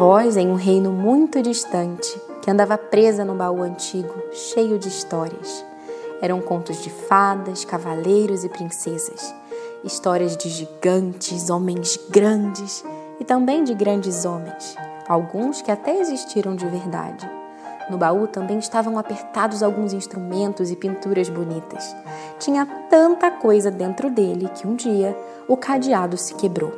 voz em um reino muito distante que andava presa num baú antigo cheio de histórias. Eram contos de fadas, cavaleiros e princesas, histórias de gigantes, homens grandes e também de grandes homens, alguns que até existiram de verdade. No baú também estavam apertados alguns instrumentos e pinturas bonitas. Tinha tanta coisa dentro dele que um dia o cadeado se quebrou.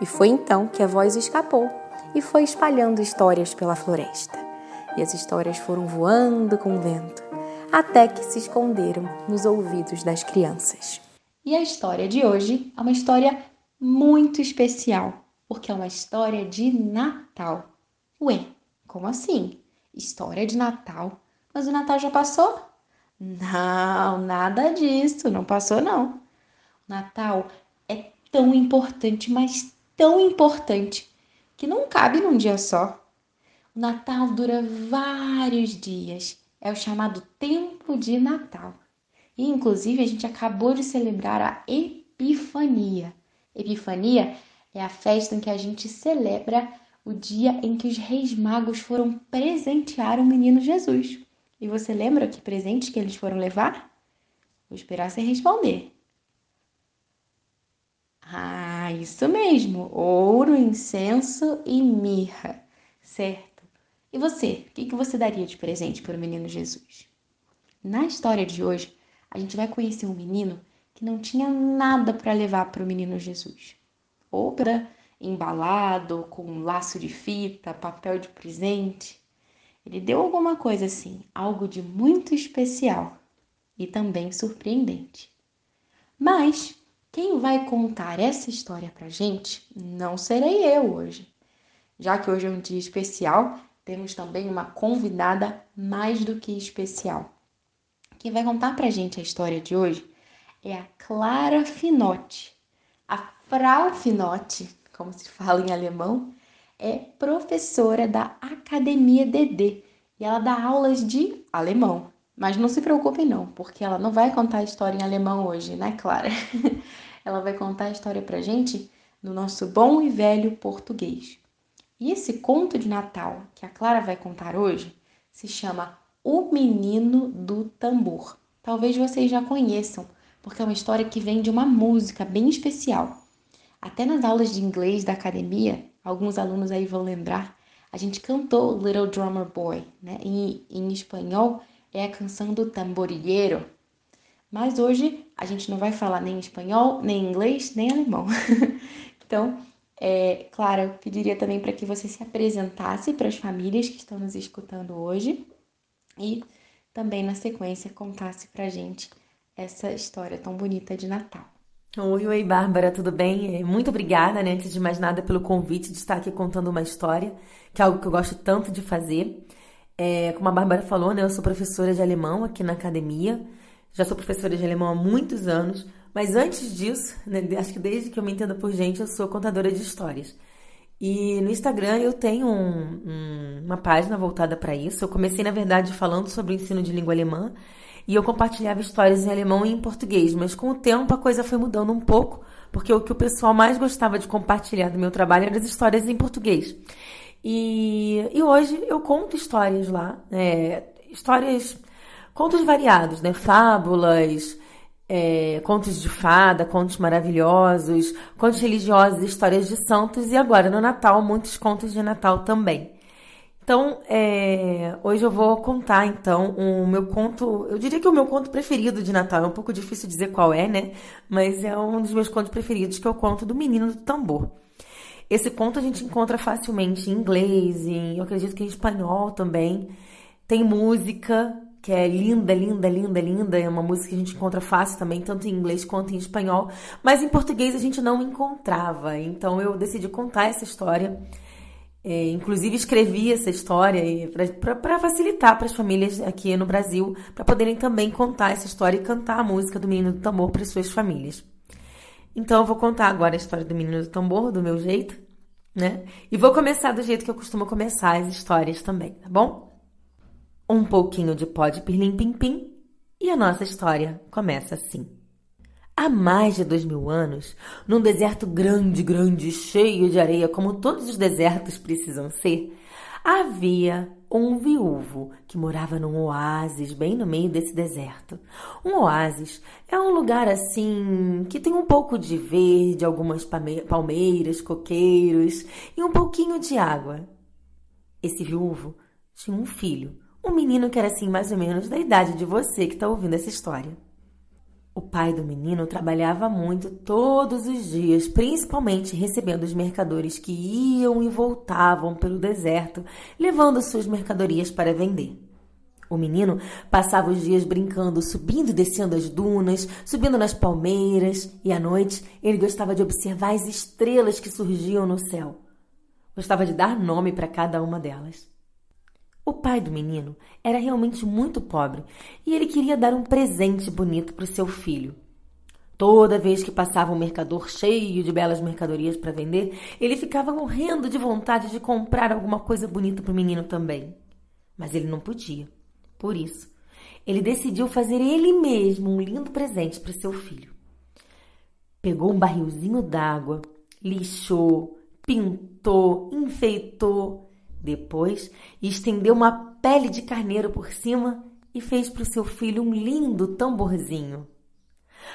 E foi então que a voz escapou e foi espalhando histórias pela floresta. E as histórias foram voando com o vento, até que se esconderam nos ouvidos das crianças. E a história de hoje é uma história muito especial, porque é uma história de Natal. Ué, como assim? História de Natal? Mas o Natal já passou? Não, nada disso, não passou não. O Natal é tão importante, mas tão importante que não cabe num dia só. O Natal dura vários dias, é o chamado tempo de Natal. E inclusive a gente acabou de celebrar a Epifania. Epifania é a festa em que a gente celebra o dia em que os reis magos foram presentear o menino Jesus. E você lembra que presente que eles foram levar? Vou esperar você responder. Ah, isso mesmo, ouro, incenso e mirra, certo? E você, o que você daria de presente para o menino Jesus? Na história de hoje, a gente vai conhecer um menino que não tinha nada para levar para o menino Jesus. Ou para embalado, com um laço de fita, papel de presente. Ele deu alguma coisa assim, algo de muito especial e também surpreendente. Mas quem vai contar essa história pra gente não serei eu hoje. Já que hoje é um dia especial, temos também uma convidada mais do que especial. Quem vai contar pra gente a história de hoje é a Clara Finotti. A Frau Finotti, como se fala em alemão, é professora da Academia DD e ela dá aulas de alemão. Mas não se preocupem não, porque ela não vai contar a história em alemão hoje, né, Clara? ela vai contar a história pra gente no nosso bom e velho português. E esse conto de Natal que a Clara vai contar hoje se chama O Menino do Tambor. Talvez vocês já conheçam, porque é uma história que vem de uma música bem especial. Até nas aulas de inglês da academia, alguns alunos aí vão lembrar, a gente cantou Little Drummer Boy, né? Em, em espanhol é a canção do tamborilheiro. Mas hoje a gente não vai falar nem espanhol, nem inglês, nem alemão. então, é, claro, eu pediria também para que você se apresentasse para as famílias que estão nos escutando hoje e também na sequência contasse para a gente essa história tão bonita de Natal. Oi, oi, Bárbara, tudo bem? É, muito obrigada, né, antes de mais nada, pelo convite de estar aqui contando uma história, que é algo que eu gosto tanto de fazer. É, como a Bárbara falou, né, eu sou professora de alemão aqui na academia. Já sou professora de alemão há muitos anos, mas antes disso, né, acho que desde que eu me entendo por gente, eu sou contadora de histórias. E no Instagram eu tenho um, um, uma página voltada para isso. Eu comecei, na verdade, falando sobre o ensino de língua alemã e eu compartilhava histórias em alemão e em português, mas com o tempo a coisa foi mudando um pouco, porque o que o pessoal mais gostava de compartilhar do meu trabalho eram as histórias em português. E, e hoje eu conto histórias lá, é, histórias, contos variados, né? Fábulas, é, contos de fada, contos maravilhosos, contos religiosos, histórias de santos e agora no Natal muitos contos de Natal também. Então, é, hoje eu vou contar então o meu conto, eu diria que é o meu conto preferido de Natal, é um pouco difícil dizer qual é, né? Mas é um dos meus contos preferidos, que é o conto do Menino do Tambor. Esse conto a gente encontra facilmente em inglês, em, eu acredito que em espanhol também. Tem música, que é linda, linda, linda, linda. É uma música que a gente encontra fácil também, tanto em inglês quanto em espanhol. Mas em português a gente não encontrava. Então eu decidi contar essa história é, inclusive escrevi essa história para facilitar para as famílias aqui no Brasil, para poderem também contar essa história e cantar a música do Menino do Tambor para suas famílias. Então eu vou contar agora a história do Menino do Tambor, do meu jeito, né? E vou começar do jeito que eu costumo começar as histórias também, tá bom? Um pouquinho de pó de pirlim pim pim e a nossa história começa assim. Há mais de dois mil anos, num deserto grande, grande, cheio de areia, como todos os desertos precisam ser, havia um viúvo que morava num oásis bem no meio desse deserto. Um oásis é um lugar assim que tem um pouco de verde, algumas palmeiras, coqueiros e um pouquinho de água. Esse viúvo tinha um filho, um menino que era assim mais ou menos da idade de você que está ouvindo essa história. O pai do menino trabalhava muito todos os dias, principalmente recebendo os mercadores que iam e voltavam pelo deserto, levando suas mercadorias para vender. O menino passava os dias brincando, subindo e descendo as dunas, subindo nas palmeiras, e à noite ele gostava de observar as estrelas que surgiam no céu. Gostava de dar nome para cada uma delas. O pai do menino era realmente muito pobre e ele queria dar um presente bonito para o seu filho. Toda vez que passava um mercador cheio de belas mercadorias para vender, ele ficava morrendo de vontade de comprar alguma coisa bonita para o menino também. Mas ele não podia. Por isso, ele decidiu fazer ele mesmo um lindo presente para seu filho. Pegou um barrilzinho d'água, lixou, pintou, enfeitou depois, estendeu uma pele de carneiro por cima e fez para o seu filho um lindo tamborzinho.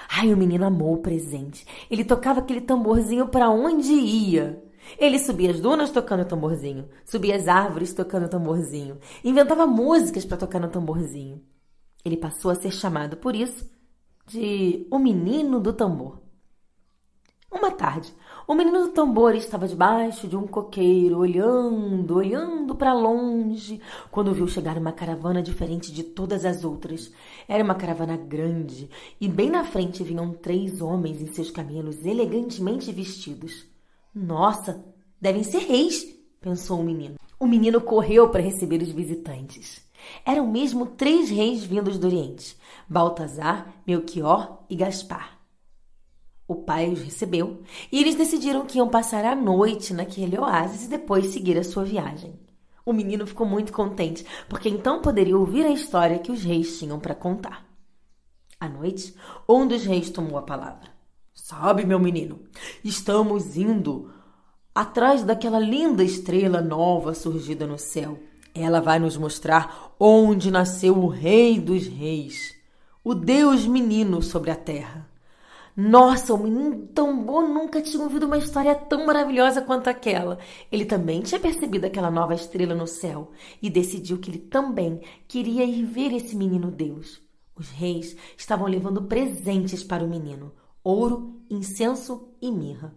Ai, o menino amou o presente. Ele tocava aquele tamborzinho para onde ia. Ele subia as dunas tocando tamborzinho, subia as árvores tocando tamborzinho, inventava músicas para tocar no tamborzinho. Ele passou a ser chamado por isso de o menino do tambor. Uma tarde, o menino do tambor estava debaixo de um coqueiro, olhando, olhando para longe, quando viu chegar uma caravana diferente de todas as outras. Era uma caravana grande, e bem na frente vinham três homens em seus camelos elegantemente vestidos. Nossa, devem ser reis, pensou o menino. O menino correu para receber os visitantes. Eram mesmo três reis vindos do Oriente: Baltazar, Melchior e Gaspar. O pai os recebeu e eles decidiram que iam passar a noite naquele oásis e depois seguir a sua viagem. O menino ficou muito contente, porque então poderia ouvir a história que os reis tinham para contar. À noite, um dos reis tomou a palavra. Sabe, meu menino, estamos indo atrás daquela linda estrela nova surgida no céu. Ela vai nos mostrar onde nasceu o Rei dos Reis, o Deus menino sobre a terra. Nossa, o menino tambor nunca tinha ouvido uma história tão maravilhosa quanto aquela. Ele também tinha percebido aquela nova estrela no céu e decidiu que ele também queria ir ver esse menino Deus. Os reis estavam levando presentes para o menino: ouro, incenso e mirra.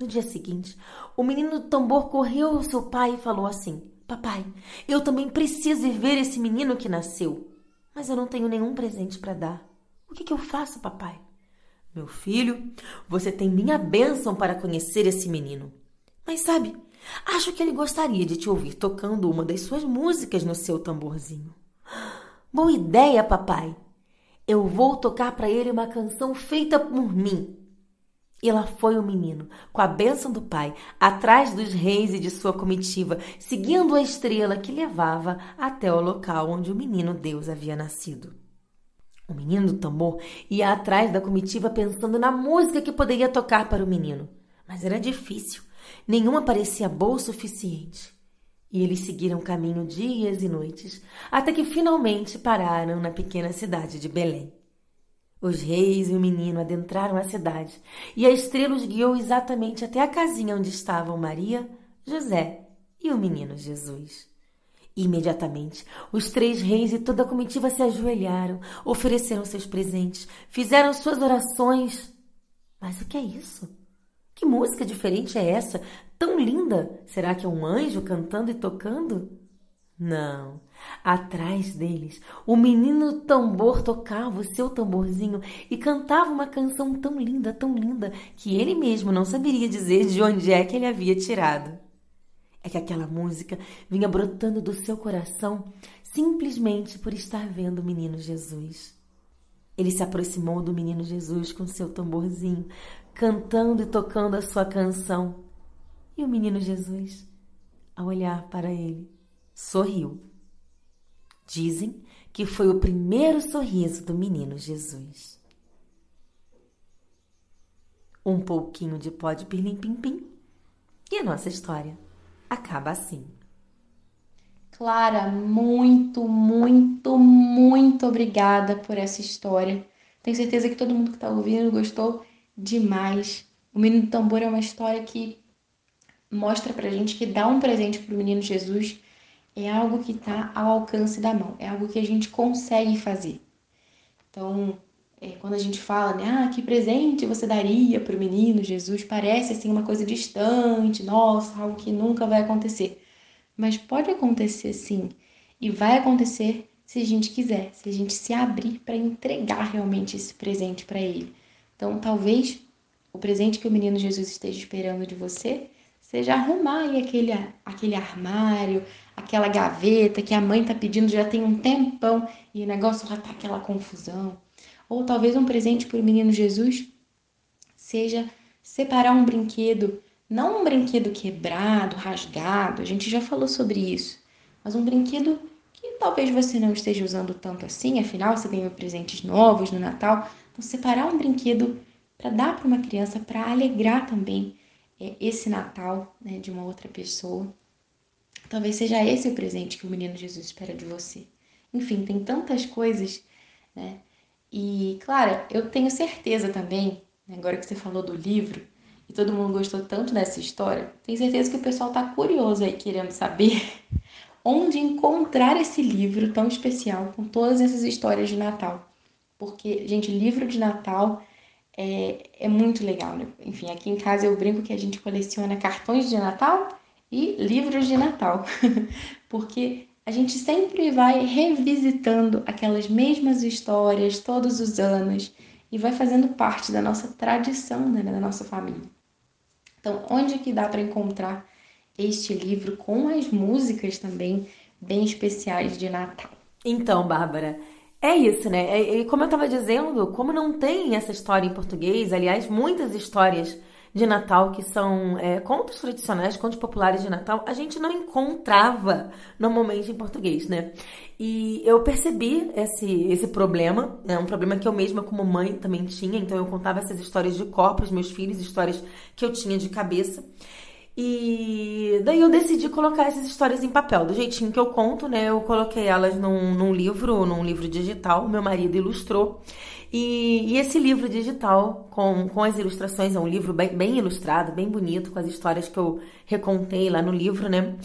No dia seguinte, o menino do tambor correu ao seu pai e falou assim: Papai, eu também preciso ir ver esse menino que nasceu, mas eu não tenho nenhum presente para dar. O que, que eu faço, papai? Meu filho, você tem minha bênção para conhecer esse menino. Mas sabe, acho que ele gostaria de te ouvir tocando uma das suas músicas no seu tamborzinho. Boa ideia, papai. Eu vou tocar para ele uma canção feita por mim. E lá foi o menino, com a bênção do pai, atrás dos reis e de sua comitiva, seguindo a estrela que levava até o local onde o menino Deus havia nascido. O menino do tambor ia atrás da comitiva pensando na música que poderia tocar para o menino. Mas era difícil. Nenhuma parecia boa o suficiente. E eles seguiram caminho dias e noites, até que finalmente pararam na pequena cidade de Belém. Os reis e o menino adentraram a cidade, e a estrela os guiou exatamente até a casinha onde estavam Maria, José e o menino Jesus. Imediatamente, os três reis e toda a comitiva se ajoelharam, ofereceram seus presentes, fizeram suas orações. Mas o que é isso? Que música diferente é essa? Tão linda! Será que é um anjo cantando e tocando? Não. Atrás deles, o menino tambor tocava o seu tamborzinho e cantava uma canção tão linda, tão linda, que ele mesmo não saberia dizer de onde é que ele havia tirado é que aquela música vinha brotando do seu coração simplesmente por estar vendo o menino Jesus. Ele se aproximou do menino Jesus com seu tamborzinho, cantando e tocando a sua canção. E o menino Jesus, ao olhar para ele, sorriu. Dizem que foi o primeiro sorriso do menino Jesus. um pouquinho de pó de pirlim-pim-pim e a nossa história acaba assim. Clara, muito, muito, muito obrigada por essa história. Tenho certeza que todo mundo que está ouvindo gostou demais. O Menino do Tambor é uma história que mostra pra gente que dar um presente pro menino Jesus é algo que está ao alcance da mão, é algo que a gente consegue fazer. Então, é, quando a gente fala, né, ah, que presente você daria para o menino Jesus, parece assim uma coisa distante, nossa, algo que nunca vai acontecer. Mas pode acontecer sim, e vai acontecer se a gente quiser, se a gente se abrir para entregar realmente esse presente para ele. Então, talvez o presente que o menino Jesus esteja esperando de você seja arrumar aí aquele, aquele armário, aquela gaveta que a mãe tá pedindo já tem um tempão e o negócio já tá aquela confusão. Ou talvez um presente para o menino Jesus seja separar um brinquedo, não um brinquedo quebrado, rasgado, a gente já falou sobre isso, mas um brinquedo que talvez você não esteja usando tanto assim, afinal você ganhou presentes novos no Natal. Então, separar um brinquedo para dar para uma criança, para alegrar também é, esse Natal né, de uma outra pessoa. Talvez seja esse o presente que o menino Jesus espera de você. Enfim, tem tantas coisas, né? E, claro, eu tenho certeza também, né, agora que você falou do livro, e todo mundo gostou tanto dessa história, tenho certeza que o pessoal está curioso aí, querendo saber onde encontrar esse livro tão especial com todas essas histórias de Natal. Porque, gente, livro de Natal é, é muito legal, né? Enfim, aqui em casa eu brinco que a gente coleciona cartões de Natal e livros de Natal, porque a gente sempre vai revisitando aquelas mesmas histórias todos os anos e vai fazendo parte da nossa tradição, né, da nossa família. Então, onde que dá para encontrar este livro com as músicas também bem especiais de Natal? Então, Bárbara, é isso, né? E como eu estava dizendo, como não tem essa história em português, aliás, muitas histórias de Natal que são é, contos tradicionais, contos populares de Natal, a gente não encontrava normalmente em português, né? E eu percebi esse, esse problema, é um problema que eu mesma como mãe também tinha, então eu contava essas histórias de cor para meus filhos, histórias que eu tinha de cabeça. E daí eu decidi colocar essas histórias em papel, do jeitinho que eu conto, né? Eu coloquei elas num, num livro, num livro digital, meu marido ilustrou. E, e, esse livro digital, com, com as ilustrações, é um livro bem, bem, ilustrado, bem bonito, com as histórias que eu recontei lá no livro, né?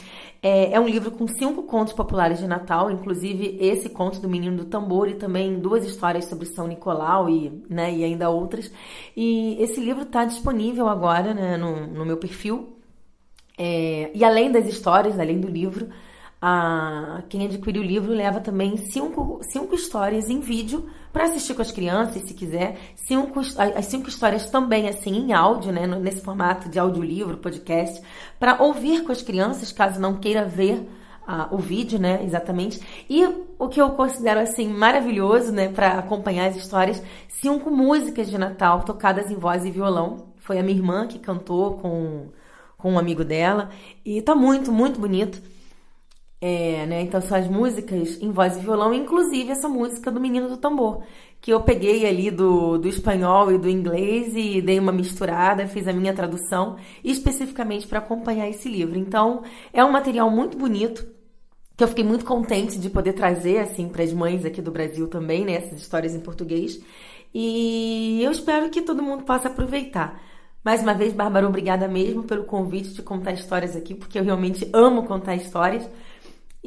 É, é, um livro com cinco contos populares de Natal, inclusive esse conto do Menino do Tambor e também duas histórias sobre São Nicolau e, né, e ainda outras. E esse livro está disponível agora né, no, no meu perfil é, e além das histórias, além do livro, quem adquire o livro leva também cinco, cinco histórias em vídeo para assistir com as crianças, se quiser. Cinco, as cinco histórias também, assim, em áudio, né? Nesse formato de audiolivro, podcast, para ouvir com as crianças, caso não queira ver o vídeo, né? Exatamente. E o que eu considero, assim, maravilhoso, né? Para acompanhar as histórias, cinco músicas de Natal tocadas em voz e violão. Foi a minha irmã que cantou com com um amigo dela. E tá muito, muito bonito. É, né? Então são as músicas em voz e violão, inclusive essa música do Menino do Tambor, que eu peguei ali do, do espanhol e do inglês e dei uma misturada, fiz a minha tradução especificamente para acompanhar esse livro. Então é um material muito bonito que eu fiquei muito contente de poder trazer assim para as mães aqui do Brasil também, né? Essas histórias em português. E eu espero que todo mundo possa aproveitar. Mais uma vez, Bárbara, obrigada mesmo pelo convite de contar histórias aqui, porque eu realmente amo contar histórias.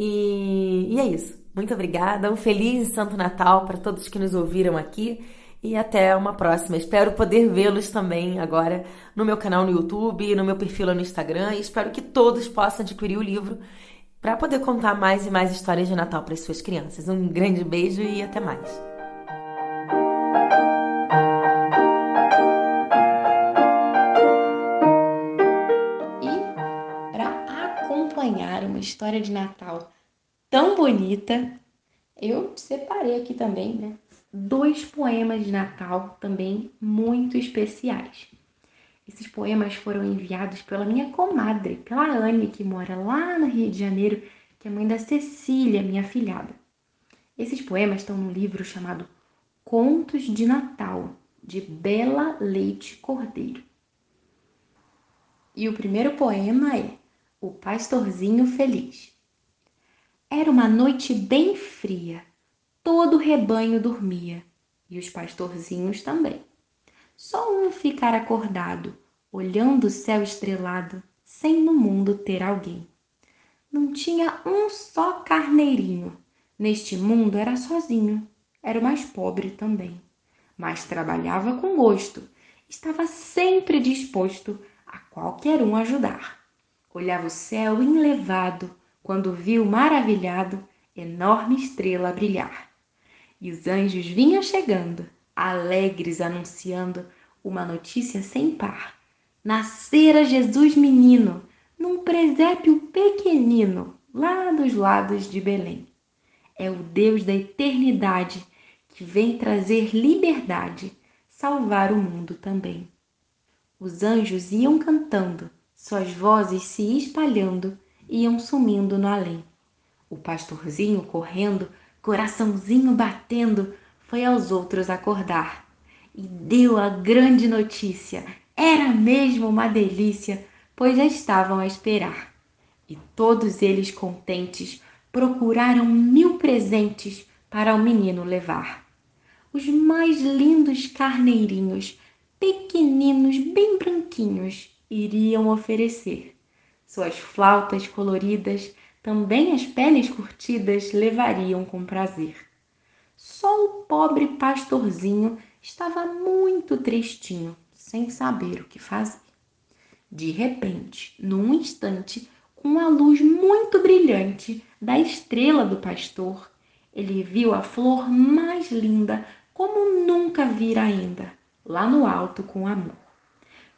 E, e é isso. Muito obrigada. Um feliz Santo Natal para todos que nos ouviram aqui. E até uma próxima. Espero poder vê-los também agora no meu canal no YouTube, no meu perfil no Instagram. E espero que todos possam adquirir o livro para poder contar mais e mais histórias de Natal para as suas crianças. Um grande beijo e até mais. História de Natal tão bonita, eu separei aqui também, né? Dois poemas de Natal também muito especiais. Esses poemas foram enviados pela minha comadre, pela Anne, que mora lá no Rio de Janeiro, que é mãe da Cecília, minha filhada. Esses poemas estão num livro chamado Contos de Natal, de Bela Leite Cordeiro. E o primeiro poema é O Pastorzinho Feliz. Era uma noite bem fria, todo o rebanho dormia e os pastorzinhos também. Só um ficar acordado, olhando o céu estrelado, sem no mundo ter alguém. Não tinha um só carneirinho, neste mundo era sozinho, era o mais pobre também. Mas trabalhava com gosto, estava sempre disposto a qualquer um ajudar. Olhava o céu enlevado, quando viu maravilhado enorme estrela brilhar. E os anjos vinham chegando, alegres anunciando uma notícia sem par. Nascera Jesus menino, num presépio pequenino, lá dos lados de Belém. É o Deus da eternidade que vem trazer liberdade, salvar o mundo também. Os anjos iam cantando, suas vozes se espalhando, iam sumindo no além. O pastorzinho correndo, coraçãozinho batendo, foi aos outros acordar e deu a grande notícia. Era mesmo uma delícia, pois já estavam a esperar. E todos eles contentes procuraram mil presentes para o menino levar. Os mais lindos carneirinhos, pequeninos, bem branquinhos, iriam oferecer. Suas flautas coloridas, também as peles curtidas, levariam com prazer. Só o pobre pastorzinho estava muito tristinho, sem saber o que fazer. De repente, num instante, com a luz muito brilhante da estrela do pastor, ele viu a flor mais linda como nunca vira ainda, lá no alto com amor.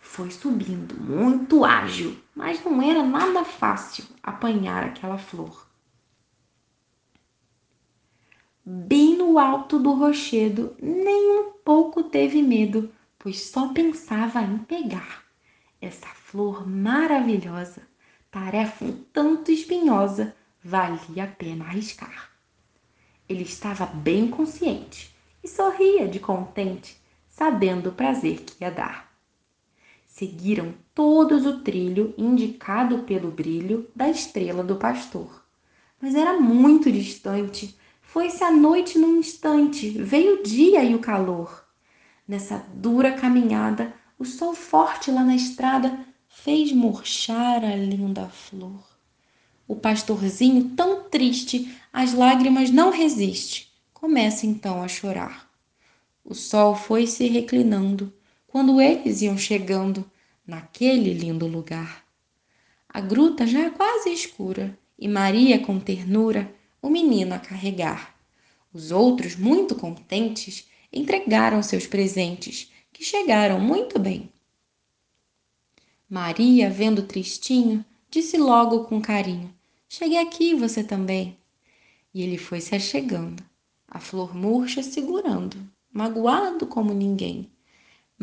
Foi subindo muito ágil, mas não era nada fácil apanhar aquela flor. Bem no alto do rochedo, nem um pouco teve medo, pois só pensava em pegar essa flor maravilhosa. Tarefa um tanto espinhosa, valia a pena arriscar. Ele estava bem consciente e sorria de contente, sabendo o prazer que ia dar. Seguiram todos o trilho indicado pelo brilho da estrela do pastor, mas era muito distante foi-se a noite num instante, veio o dia e o calor. Nessa dura caminhada, o sol forte lá na estrada fez murchar a linda flor. O pastorzinho, tão triste, as lágrimas não resiste, começa então a chorar. O sol foi se reclinando quando eles iam chegando naquele lindo lugar. A gruta já quase escura e Maria, com ternura, o menino a carregar. Os outros, muito contentes, entregaram seus presentes, que chegaram muito bem. Maria, vendo tristinho, disse logo com carinho: Chegue aqui você também. E ele foi se achegando, a flor murcha segurando, magoado como ninguém.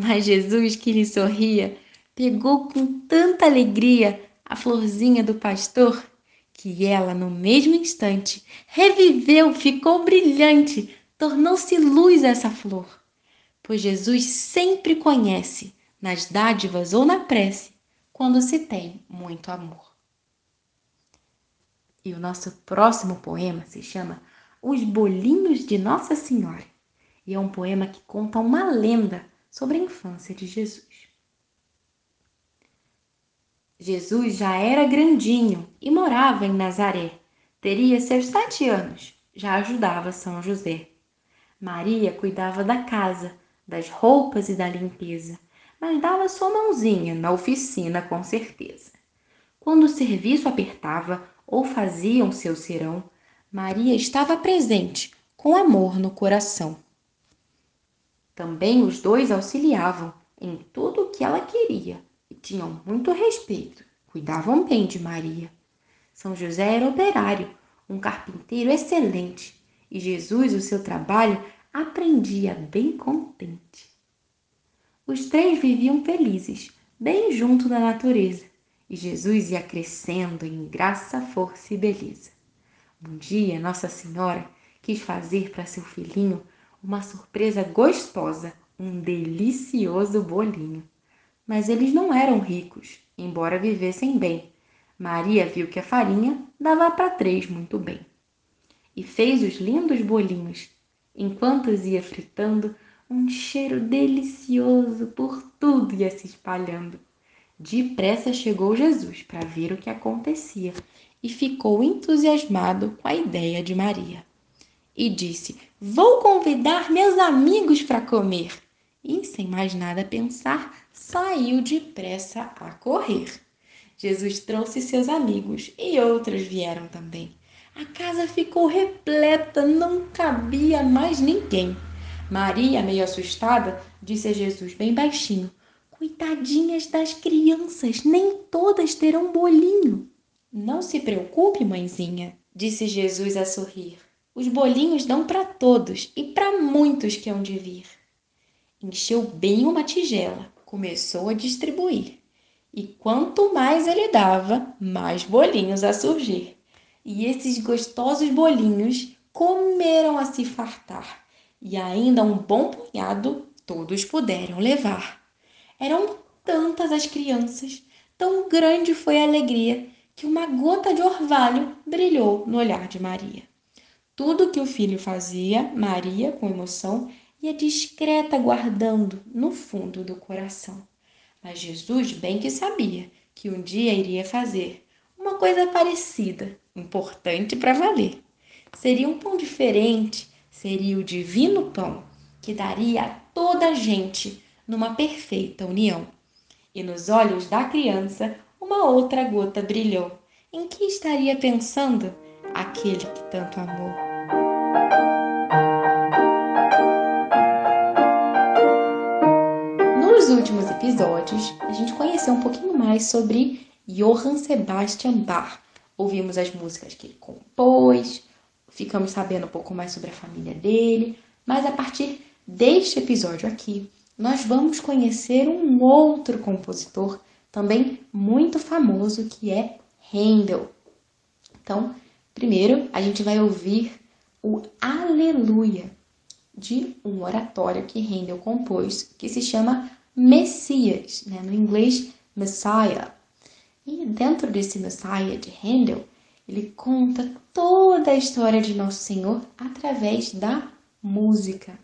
Mas Jesus, que lhe sorria, pegou com tanta alegria a florzinha do pastor que ela, no mesmo instante, reviveu, ficou brilhante, tornou-se luz essa flor. Pois Jesus sempre conhece, nas dádivas ou na prece, quando se tem muito amor. E o nosso próximo poema se chama Os Bolinhos de Nossa Senhora. E é um poema que conta uma lenda sobre a infância de Jesus. Jesus já era grandinho e morava em Nazaré. Teria seus sete anos, já ajudava São José. Maria cuidava da casa, das roupas e da limpeza, mas dava sua mãozinha na oficina com certeza. Quando o serviço apertava ou faziam seu serão, Maria estava presente, com amor no coração. Também os dois auxiliavam em tudo o que ela queria e tinham muito respeito, cuidavam bem de Maria. São José era operário, um carpinteiro excelente, e Jesus o seu trabalho aprendia bem contente. Os três viviam felizes, bem junto da natureza, e Jesus ia crescendo em graça, força e beleza. Um dia, Nossa Senhora quis fazer para seu filhinho uma surpresa gostosa, um delicioso bolinho. Mas eles não eram ricos, embora vivessem bem. Maria viu que a farinha dava para três muito bem. E fez os lindos bolinhos. Enquanto os ia fritando, um cheiro delicioso por tudo ia se espalhando. Depressa chegou Jesus para ver o que acontecia e ficou entusiasmado com a ideia de Maria. E disse: Vou convidar meus amigos para comer. E, sem mais nada pensar, saiu depressa a correr. Jesus trouxe seus amigos e outros vieram também. A casa ficou repleta, não cabia mais ninguém. Maria, meio assustada, disse a Jesus bem baixinho: Coitadinhas das crianças, nem todas terão bolinho. Não se preocupe, mãezinha, disse Jesus a sorrir. Os bolinhos dão para todos e para muitos que hão de vir. Encheu bem uma tigela, começou a distribuir. E quanto mais ele dava, mais bolinhos a surgir. E esses gostosos bolinhos comeram a se fartar, e ainda um bom punhado todos puderam levar. Eram tantas as crianças, tão grande foi a alegria, que uma gota de orvalho brilhou no olhar de Maria. Tudo que o filho fazia, Maria, com emoção, ia discreta guardando no fundo do coração. Mas Jesus bem que sabia que um dia iria fazer uma coisa parecida, importante para valer. Seria um pão diferente, seria o divino pão que daria a toda a gente numa perfeita união. E nos olhos da criança uma outra gota brilhou. Em que estaria pensando aquele que tanto amou? Episódios, a gente conheceu um pouquinho mais sobre Johann Sebastian Bach. Ouvimos as músicas que ele compôs, ficamos sabendo um pouco mais sobre a família dele, mas a partir deste episódio aqui, nós vamos conhecer um outro compositor também muito famoso que é Handel. Então, primeiro a gente vai ouvir o Aleluia de um oratório que Handel compôs que se chama Messias, né? no inglês Messiah. E dentro desse Messiah de Handel, ele conta toda a história de Nosso Senhor através da música.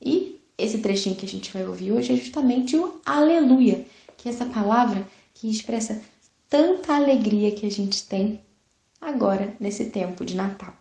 E esse trechinho que a gente vai ouvir hoje é justamente o aleluia, que é essa palavra que expressa tanta alegria que a gente tem agora nesse tempo de Natal.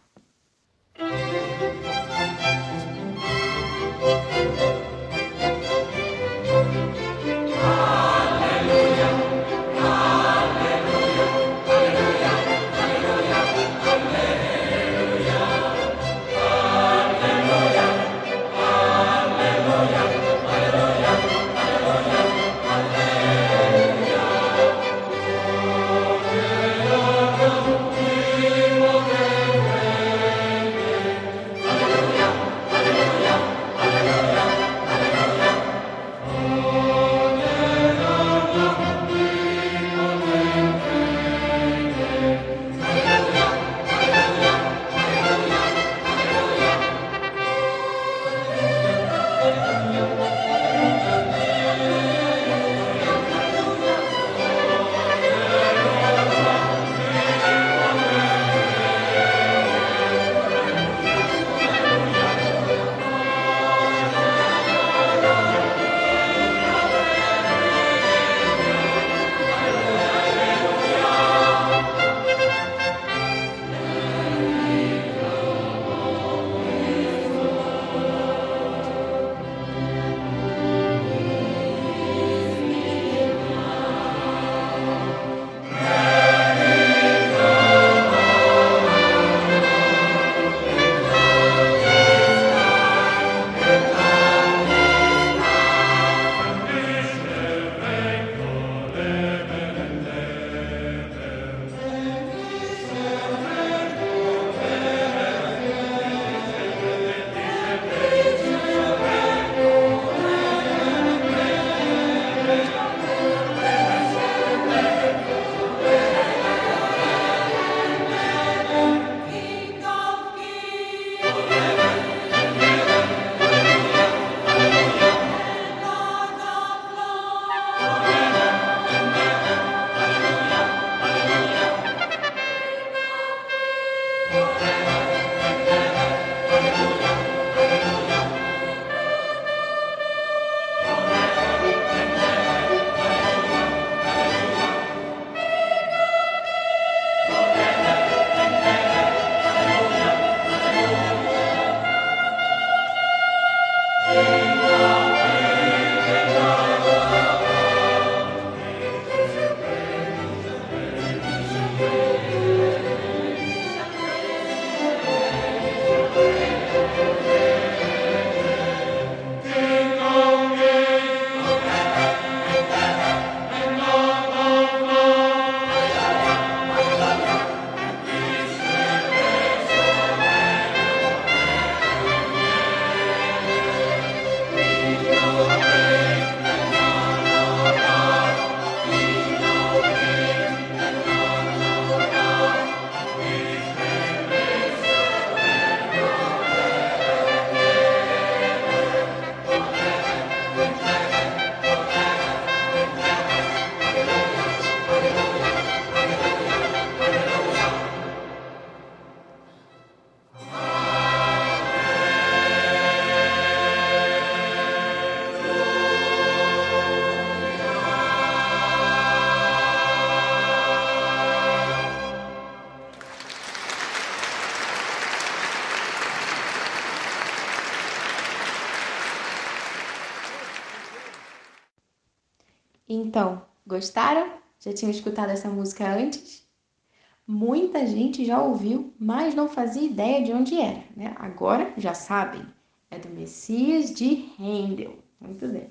Gostaram? Já tinham escutado essa música antes? Muita gente já ouviu, mas não fazia ideia de onde era, né? Agora já sabem. É do Messias de Handel. Muito bem.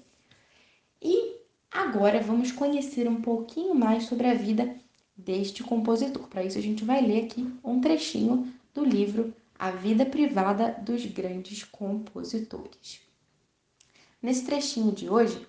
E agora vamos conhecer um pouquinho mais sobre a vida deste compositor. Para isso a gente vai ler aqui um trechinho do livro A Vida Privada dos Grandes Compositores. Nesse trechinho de hoje,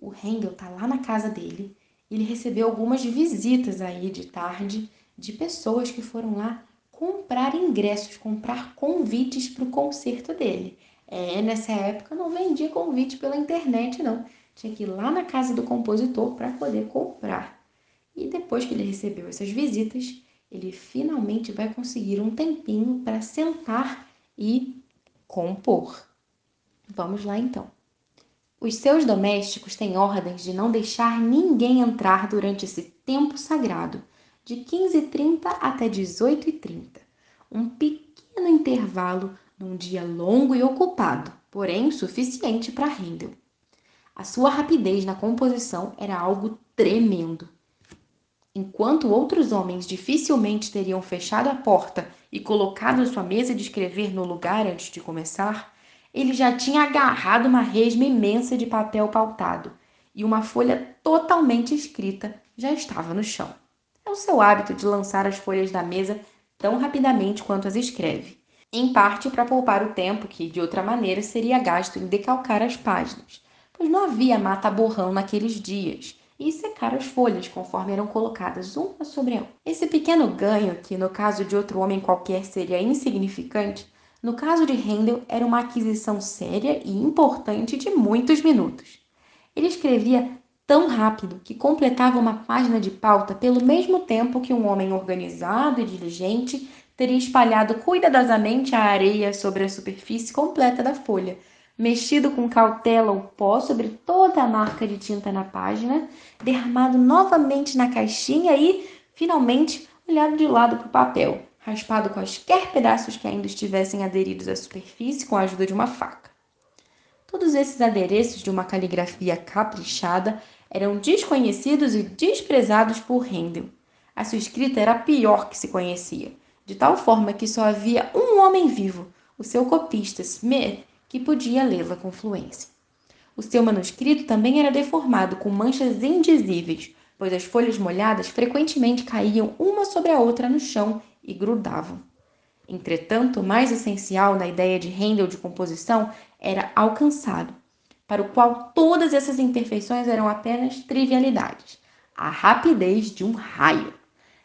o Handel está lá na casa dele ele recebeu algumas visitas aí de tarde de pessoas que foram lá comprar ingressos, comprar convites para o concerto dele. É, nessa época não vendia convite pela internet, não. Tinha que ir lá na casa do compositor para poder comprar. E depois que ele recebeu essas visitas, ele finalmente vai conseguir um tempinho para sentar e compor. Vamos lá então. Os seus domésticos têm ordens de não deixar ninguém entrar durante esse tempo sagrado de 15h30 até 18h30, um pequeno intervalo num dia longo e ocupado, porém suficiente para Handel. A sua rapidez na composição era algo tremendo. Enquanto outros homens dificilmente teriam fechado a porta e colocado sua mesa de escrever no lugar antes de começar, ele já tinha agarrado uma resma imensa de papel pautado e uma folha totalmente escrita já estava no chão. É o seu hábito de lançar as folhas da mesa tão rapidamente quanto as escreve, em parte para poupar o tempo que, de outra maneira, seria gasto em decalcar as páginas, pois não havia mata borrão naqueles dias, e secar as folhas conforme eram colocadas uma sobre a outra. Esse pequeno ganho, que no caso de outro homem qualquer seria insignificante, no caso de Handel era uma aquisição séria e importante de muitos minutos. Ele escrevia tão rápido que completava uma página de pauta pelo mesmo tempo que um homem organizado e diligente teria espalhado cuidadosamente a areia sobre a superfície completa da folha, mexido com cautela o pó sobre toda a marca de tinta na página, derramado novamente na caixinha e, finalmente, olhado de lado para o papel, raspado quaisquer pedaços que ainda estivessem aderidos à superfície com a ajuda de uma faca. Todos esses adereços de uma caligrafia caprichada eram desconhecidos e desprezados por Handel. A sua escrita era a pior que se conhecia, de tal forma que só havia um homem vivo, o seu copista Smith, que podia lê-la com fluência. O seu manuscrito também era deformado com manchas indizíveis, pois as folhas molhadas frequentemente caíam uma sobre a outra no chão e grudavam. Entretanto, o mais essencial na ideia de Handel de composição era alcançado para o qual todas essas imperfeições eram apenas trivialidades, a rapidez de um raio.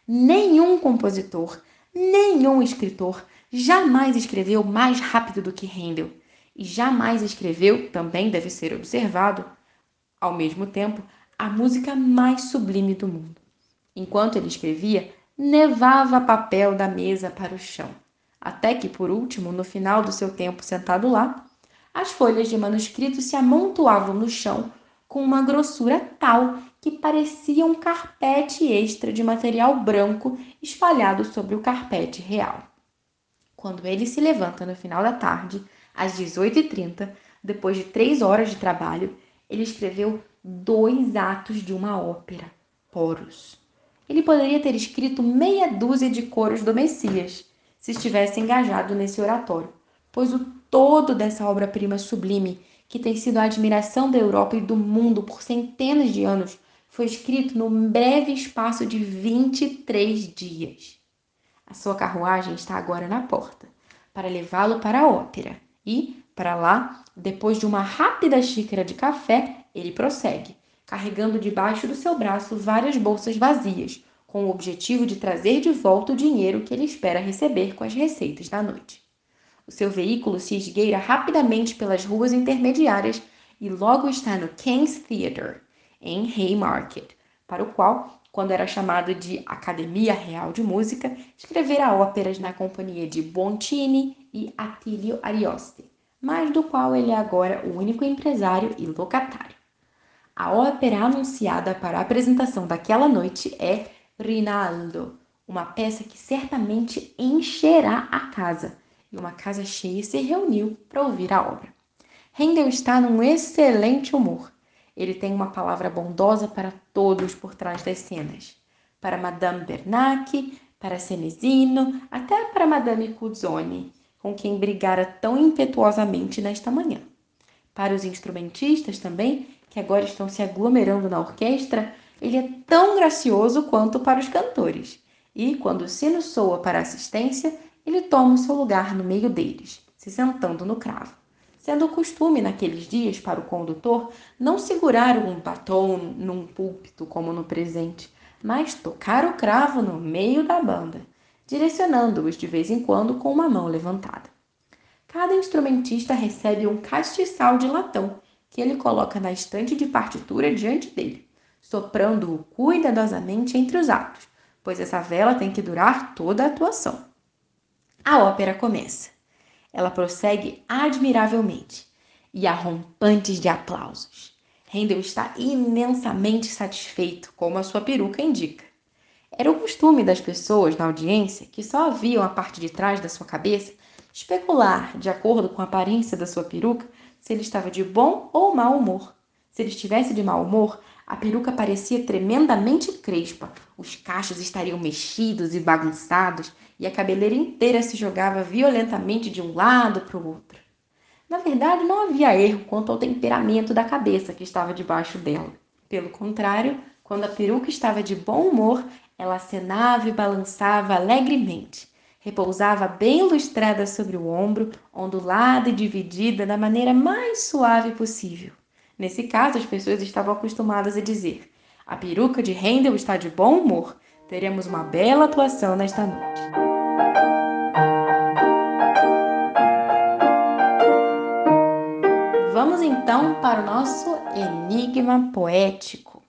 Nenhum compositor, nenhum escritor jamais escreveu mais rápido do que Handel, e jamais escreveu, também deve ser observado, ao mesmo tempo, a música mais sublime do mundo. Enquanto ele escrevia, nevava papel da mesa para o chão, até que, por último, no final do seu tempo sentado lá, as folhas de manuscrito se amontoavam no chão com uma grossura tal que parecia um carpete extra de material branco espalhado sobre o carpete real. Quando ele se levanta no final da tarde, às 18h30, depois de três horas de trabalho, ele escreveu dois atos de uma ópera, Poros. Ele poderia ter escrito meia dúzia de coros do Messias, se estivesse engajado nesse oratório, pois o todo dessa obra-prima sublime, que tem sido a admiração da Europa e do mundo por centenas de anos, foi escrito num breve espaço de 23 dias. A sua carruagem está agora na porta, para levá-lo para a ópera. E, para lá, depois de uma rápida xícara de café, ele prossegue, carregando debaixo do seu braço várias bolsas vazias, com o objetivo de trazer de volta o dinheiro que ele espera receber com as receitas da noite. O seu veículo se esgueira rapidamente pelas ruas intermediárias e logo está no King's Theatre, em Haymarket, para o qual, quando era chamado de Academia Real de Música, escrevera óperas na companhia de Bontini e Attilio Arioste, mas do qual ele é agora o único empresário e locatário. A ópera anunciada para a apresentação daquela noite é Rinaldo, uma peça que certamente encherá a casa e uma casa cheia se reuniu para ouvir a obra. Handel está num excelente humor. ele tem uma palavra bondosa para todos por trás das cenas. Para Madame Bernac, para Senesino, até para Madame Cuzzoni, com quem brigara tão impetuosamente nesta manhã. Para os instrumentistas também, que agora estão se aglomerando na orquestra, ele é tão gracioso quanto para os cantores. E, quando o sino soa para a assistência, ele toma o seu lugar no meio deles, se sentando no cravo. Sendo o costume naqueles dias para o condutor não segurar um batom num púlpito como no presente, mas tocar o cravo no meio da banda, direcionando-os de vez em quando com uma mão levantada. Cada instrumentista recebe um castiçal de latão que ele coloca na estante de partitura diante dele, soprando-o cuidadosamente entre os atos, pois essa vela tem que durar toda a atuação. A ópera começa. Ela prossegue admiravelmente e há rompantes de aplausos. Handel está imensamente satisfeito, como a sua peruca indica. Era o costume das pessoas na audiência, que só viam a parte de trás da sua cabeça, especular, de acordo com a aparência da sua peruca, se ele estava de bom ou mau humor. Se ele estivesse de mau humor, a peruca parecia tremendamente crespa, os cachos estariam mexidos e bagunçados e a cabeleira inteira se jogava violentamente de um lado para o outro. Na verdade, não havia erro quanto ao temperamento da cabeça que estava debaixo dela. Pelo contrário, quando a peruca estava de bom humor, ela acenava e balançava alegremente repousava bem lustrada sobre o ombro, ondulada e dividida da maneira mais suave possível. Nesse caso, as pessoas estavam acostumadas a dizer: A peruca de Handel está de bom humor. Teremos uma bela atuação nesta noite. Vamos então para o nosso enigma poético.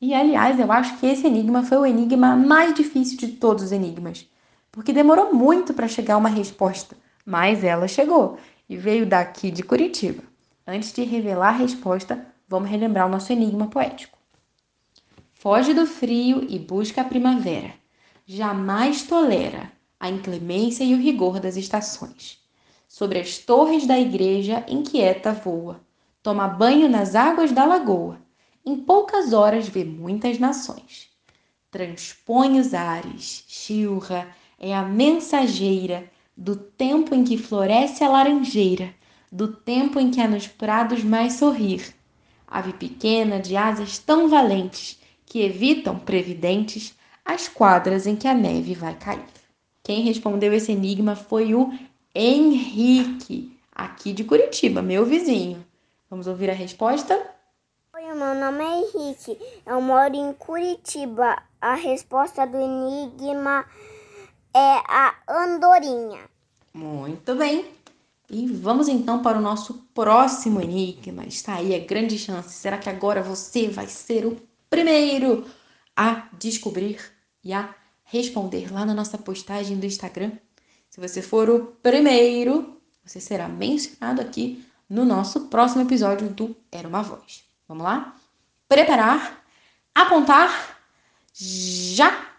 E aliás, eu acho que esse enigma foi o enigma mais difícil de todos os enigmas porque demorou muito para chegar uma resposta, mas ela chegou e veio daqui de Curitiba. Antes de revelar a resposta, vamos relembrar o nosso enigma poético. Foge do frio e busca a primavera. Jamais tolera a inclemência e o rigor das estações. Sobre as torres da igreja inquieta voa. Toma banho nas águas da lagoa. Em poucas horas vê muitas nações. Transpõe os ares, chilra, é a mensageira do tempo em que floresce a laranjeira, do tempo em que há nos prados mais sorrir. Ave pequena de asas tão valentes que evitam, previdentes, as quadras em que a neve vai cair. Quem respondeu esse enigma foi o Henrique, aqui de Curitiba, meu vizinho. Vamos ouvir a resposta? Oi, meu nome é Henrique. Eu moro em Curitiba. A resposta do enigma é a andorinha. Muito bem. E vamos então para o nosso próximo enigma. Está aí a grande chance. Será que agora você vai ser o primeiro a descobrir e a responder lá na nossa postagem do Instagram? Se você for o primeiro, você será mencionado aqui no nosso próximo episódio do Era uma Voz. Vamos lá? Preparar, apontar, já!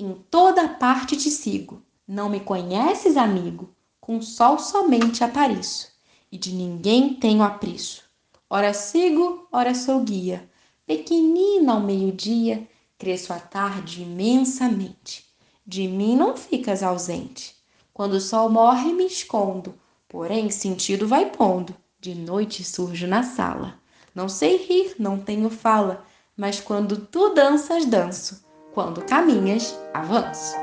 Em toda parte te sigo. Não me conheces, amigo? Com sol somente apareço, e de ninguém tenho apreço. Ora sigo, ora sou guia. Pequenina ao meio-dia, cresço à tarde imensamente. De mim não ficas ausente. Quando o sol morre, me escondo, porém sentido vai pondo. De noite surjo na sala. Não sei rir, não tenho fala, mas quando tu danças, danço quando caminhas, avanço.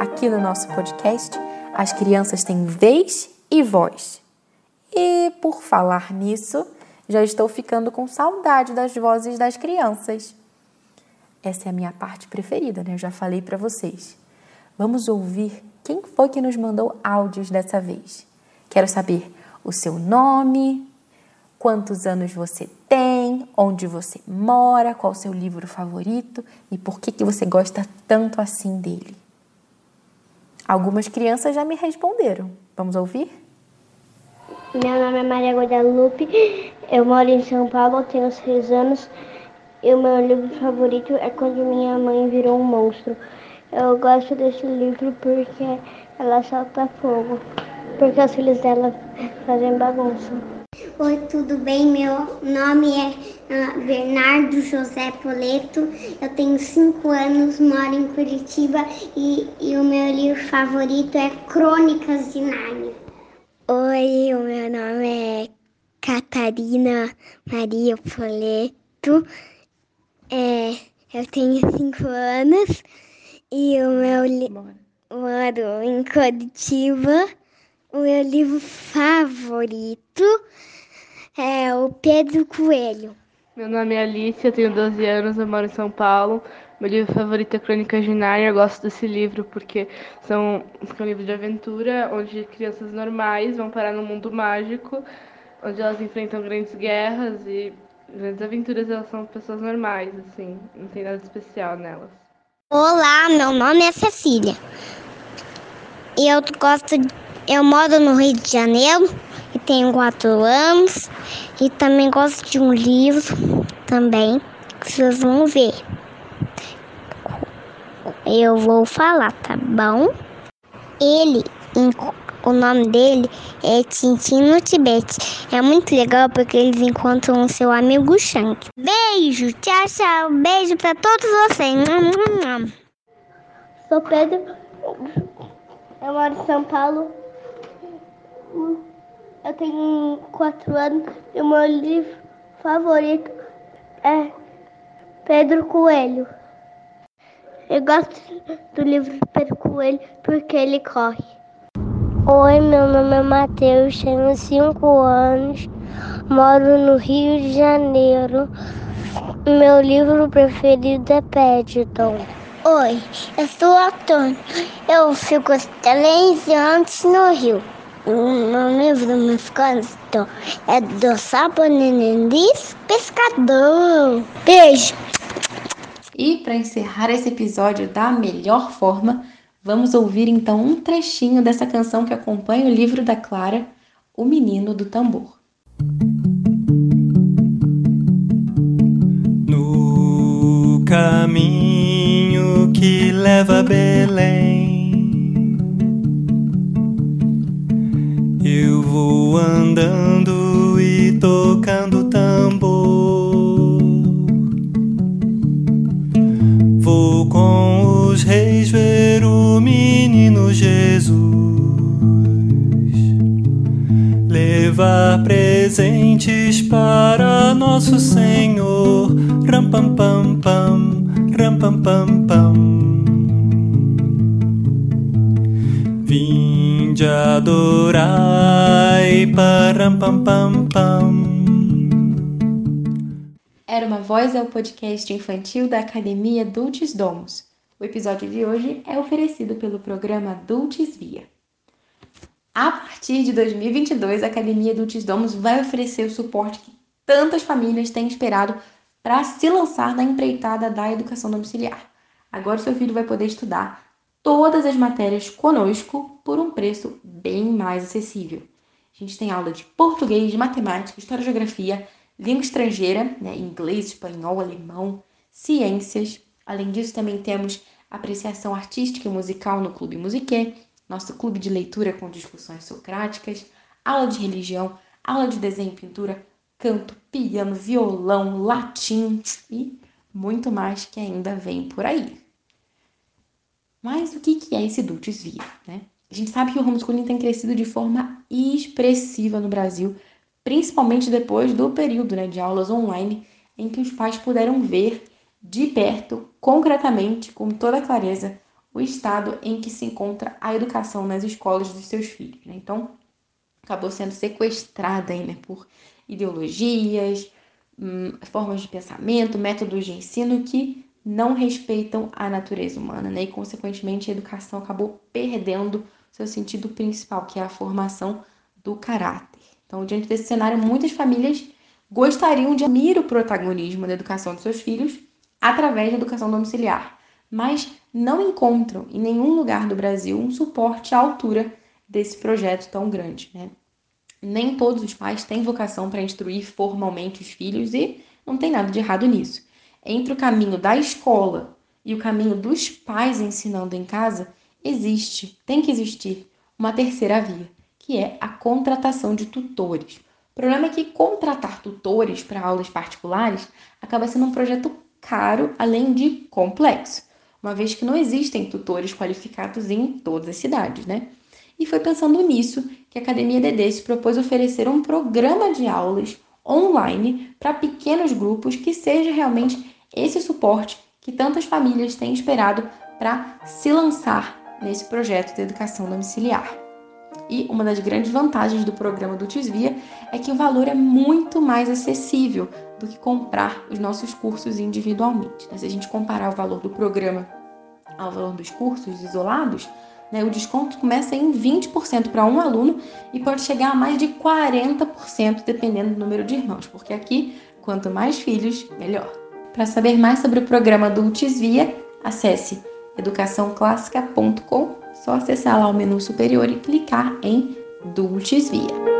Aqui no nosso podcast, as crianças têm vez e voz. E por falar nisso, já estou ficando com saudade das vozes das crianças. Essa é a minha parte preferida, né? Eu já falei para vocês. Vamos ouvir quem foi que nos mandou áudios dessa vez. Quero saber o seu nome, quantos anos você tem, onde você mora, qual o seu livro favorito e por que, que você gosta tanto assim dele. Algumas crianças já me responderam. Vamos ouvir? Meu nome é Maria Guadalupe, eu moro em São Paulo, tenho seis anos e o meu livro favorito é Quando Minha Mãe Virou um Monstro. Eu gosto desse livro porque ela solta fogo. porque os filhos dela fazem bagunça. Oi, tudo bem? Meu nome é uh, Bernardo José Poleto. Eu tenho cinco anos, moro em Curitiba e, e o meu livro favorito é Crônicas de Nárnia. Oi, o meu nome é Catarina Maria Poleto. É, eu tenho cinco anos e o meu livro moro em Curitiba. O meu livro favorito é o Pedro Coelho. Meu nome é Alice, eu tenho 12 anos, eu moro em São Paulo. Meu livro favorito é Crônicas de Nárnia. Eu gosto desse livro porque são, é um livro de aventura onde crianças normais vão parar num mundo mágico, onde elas enfrentam grandes guerras e grandes aventuras. Elas são pessoas normais, assim, não tem nada especial nelas. Olá, meu nome é Cecília. E eu gosto de eu moro no Rio de Janeiro e tenho quatro anos e também gosto de um livro também que vocês vão ver. Eu vou falar, tá bom? Ele, o nome dele é Tintin no Tibete. É muito legal porque eles encontram o seu amigo Shank. Beijo, tchau, tchau. Beijo para todos vocês. Sou Pedro. Eu moro em São Paulo eu tenho quatro anos e o meu livro favorito é Pedro Coelho. Eu gosto do livro Pedro Coelho porque ele corre. Oi, meu nome é Matheus, tenho cinco anos, moro no Rio de Janeiro. Meu livro preferido é Paddington. Oi, eu sou Antônio. Eu fico três anos no Rio. No livro meus cantos é do Saboninendis Pescador. Beijo! E para encerrar esse episódio da melhor forma, vamos ouvir então um trechinho dessa canção que acompanha o livro da Clara, O Menino do Tambor. No caminho que leva a Belém Vou andando e tocando tambor. Vou com os reis ver o menino Jesus. Levar presentes para nosso Senhor. Ram pam pam pam, ram pam pam pam. Adorai, param pam pam pam. Era uma voz ao podcast infantil da Academia Dulcis Domus. O episódio de hoje é oferecido pelo programa Dulcis Via. A partir de 2022, a Academia Dulcis Domus vai oferecer o suporte que tantas famílias têm esperado para se lançar na empreitada da educação domiciliar. Agora seu filho vai poder estudar todas as matérias conosco por um preço bem mais acessível. A gente tem aula de português, matemática, história e geografia, língua estrangeira, né, inglês, espanhol, alemão, ciências. Além disso, também temos apreciação artística e musical no Clube Musiquê, nosso clube de leitura com discussões socráticas, aula de religião, aula de desenho e pintura, canto, piano, violão, latim e muito mais que ainda vem por aí. Mas o que é esse Dulcis Via? Né? A gente sabe que o homeschooling tem crescido de forma expressiva no Brasil, principalmente depois do período né, de aulas online, em que os pais puderam ver de perto, concretamente, com toda clareza, o estado em que se encontra a educação nas escolas dos seus filhos. Né? Então, acabou sendo sequestrada aí, né, por ideologias, hum, formas de pensamento, métodos de ensino que não respeitam a natureza humana, né? E consequentemente a educação acabou perdendo seu sentido principal, que é a formação do caráter. Então, diante desse cenário, muitas famílias gostariam de assumir o protagonismo da educação de seus filhos através da educação domiciliar, mas não encontram em nenhum lugar do Brasil um suporte à altura desse projeto tão grande, né? Nem todos os pais têm vocação para instruir formalmente os filhos e não tem nada de errado nisso entre o caminho da escola e o caminho dos pais ensinando em casa, existe, tem que existir uma terceira via, que é a contratação de tutores. O problema é que contratar tutores para aulas particulares acaba sendo um projeto caro, além de complexo, uma vez que não existem tutores qualificados em todas as cidades, né? E foi pensando nisso que a Academia DD se propôs oferecer um programa de aulas online para pequenos grupos que seja realmente esse suporte que tantas famílias têm esperado para se lançar nesse projeto de educação domiciliar. E uma das grandes vantagens do programa do Tisvia é que o valor é muito mais acessível do que comprar os nossos cursos individualmente. Se a gente comparar o valor do programa ao valor dos cursos isolados, né, o desconto começa em 20% para um aluno e pode chegar a mais de 40% dependendo do número de irmãos, porque aqui, quanto mais filhos, melhor. Para saber mais sobre o programa do Tisvia, acesse educaçãoclássica.com só acessar lá o menu superior e clicar em Dulces Via.